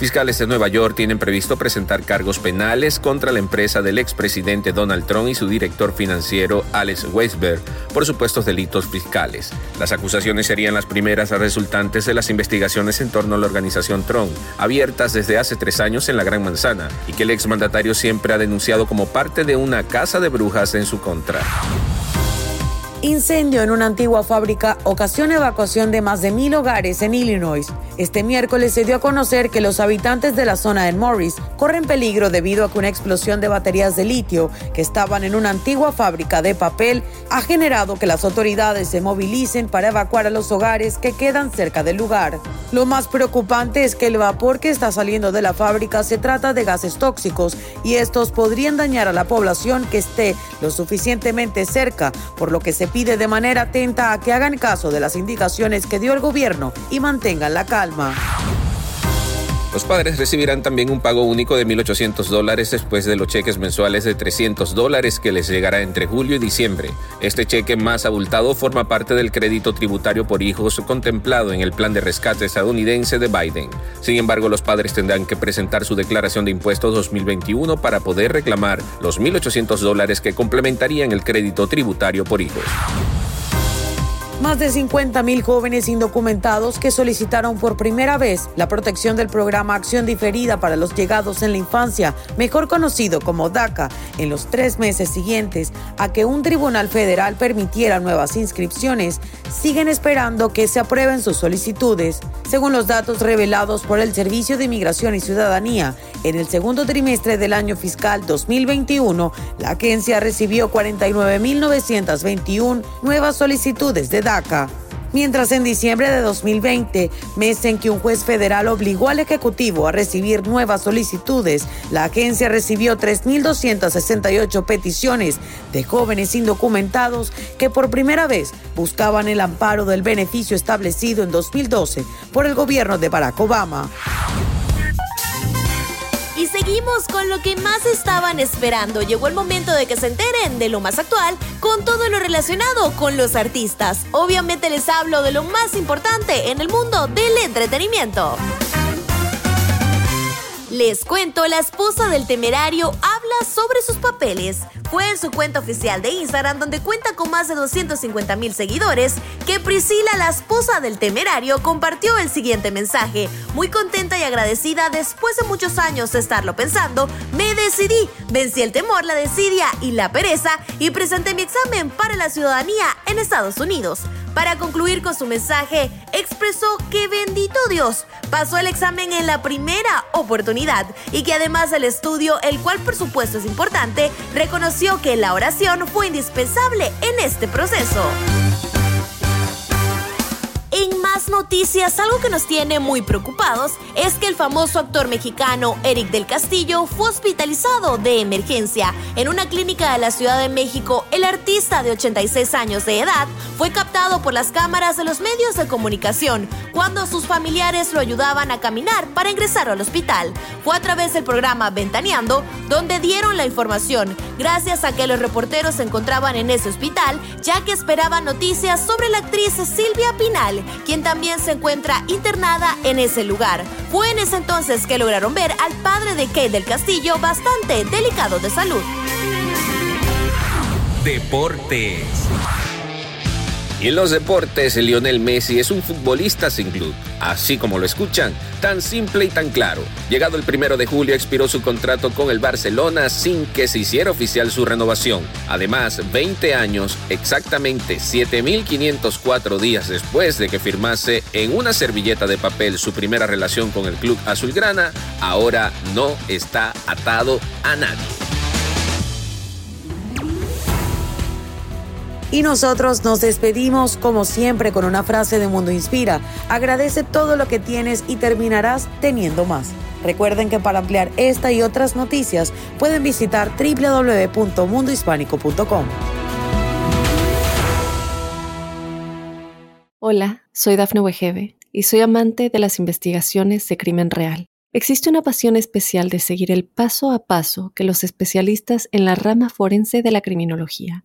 Fiscales de Nueva York tienen previsto presentar cargos penales contra la empresa del expresidente Donald Trump y su director financiero Alex Weisberg por supuestos delitos fiscales. Las acusaciones serían las primeras resultantes de las investigaciones en torno a la organización Trump, abiertas desde hace tres años en la Gran Manzana y que el exmandatario siempre ha denunciado como parte de una casa de brujas en su contra. Incendio en una antigua fábrica ocasiona evacuación de más de mil hogares en Illinois. Este miércoles se dio a conocer que los habitantes de la zona de Morris corren peligro debido a que una explosión de baterías de litio que estaban en una antigua fábrica de papel ha generado que las autoridades se movilicen para evacuar a los hogares que quedan cerca del lugar. Lo más preocupante es que el vapor que está saliendo de la fábrica se trata de gases tóxicos y estos podrían dañar a la población que esté lo suficientemente cerca, por lo que se pide de manera atenta a que hagan caso de las indicaciones que dio el gobierno y mantengan la calma. Los padres recibirán también un pago único de 1.800 dólares después de los cheques mensuales de 300 dólares que les llegará entre julio y diciembre. Este cheque más abultado forma parte del crédito tributario por hijos contemplado en el plan de rescate estadounidense de Biden. Sin embargo, los padres tendrán que presentar su declaración de impuestos 2021 para poder reclamar los 1.800 dólares que complementarían el crédito tributario por hijos. Más de 50 mil jóvenes indocumentados que solicitaron por primera vez la protección del programa Acción Diferida para los Llegados en la Infancia, mejor conocido como DACA, en los tres meses siguientes a que un tribunal federal permitiera nuevas inscripciones, siguen esperando que se aprueben sus solicitudes. Según los datos revelados por el Servicio de Inmigración y Ciudadanía, en el segundo trimestre del año fiscal 2021, la agencia recibió 49.921 nuevas solicitudes de DACA Mientras en diciembre de 2020, mes en que un juez federal obligó al Ejecutivo a recibir nuevas solicitudes, la agencia recibió 3.268 peticiones de jóvenes indocumentados que por primera vez buscaban el amparo del beneficio establecido en 2012 por el gobierno de Barack Obama. Y seguimos con lo que más estaban esperando. Llegó el momento de que se enteren de lo más actual con todo lo relacionado con los artistas. Obviamente les hablo de lo más importante en el mundo del entretenimiento. Les cuento, la esposa del temerario habla sobre sus papeles. Fue en su cuenta oficial de Instagram, donde cuenta con más de 250 mil seguidores, que Priscila, la esposa del temerario, compartió el siguiente mensaje. Muy contenta y agradecida después de muchos años de estarlo pensando, me decidí, vencí el temor, la desidia y la pereza y presenté mi examen para la ciudadanía en Estados Unidos. Para concluir con su mensaje, expresó que bendito Dios pasó el examen en la primera oportunidad y que además del estudio, el cual por supuesto es importante, reconoció que la oración fue indispensable en este proceso. En más noticias, algo que nos tiene muy preocupados es que el famoso actor mexicano Eric del Castillo fue hospitalizado de emergencia. En una clínica de la Ciudad de México, el artista de 86 años de edad fue por las cámaras de los medios de comunicación cuando sus familiares lo ayudaban a caminar para ingresar al hospital. Fue a través del programa Ventaneando donde dieron la información, gracias a que los reporteros se encontraban en ese hospital, ya que esperaban noticias sobre la actriz Silvia Pinal quien también se encuentra internada en ese lugar. Fue en ese entonces que lograron ver al padre de Kate del Castillo bastante delicado de salud. Deportes. Y en los deportes, Lionel Messi es un futbolista sin club. Así como lo escuchan, tan simple y tan claro. Llegado el primero de julio, expiró su contrato con el Barcelona sin que se hiciera oficial su renovación. Además, 20 años, exactamente 7.504 días después de que firmase en una servilleta de papel su primera relación con el club azulgrana, ahora no está atado a nadie. Y nosotros nos despedimos como siempre con una frase de Mundo Inspira. Agradece todo lo que tienes y terminarás teniendo más. Recuerden que para ampliar esta y otras noticias pueden visitar www.mundohispánico.com. Hola, soy Dafne Wegebe y soy amante de las investigaciones de crimen real. Existe una pasión especial de seguir el paso a paso que los especialistas en la rama forense de la criminología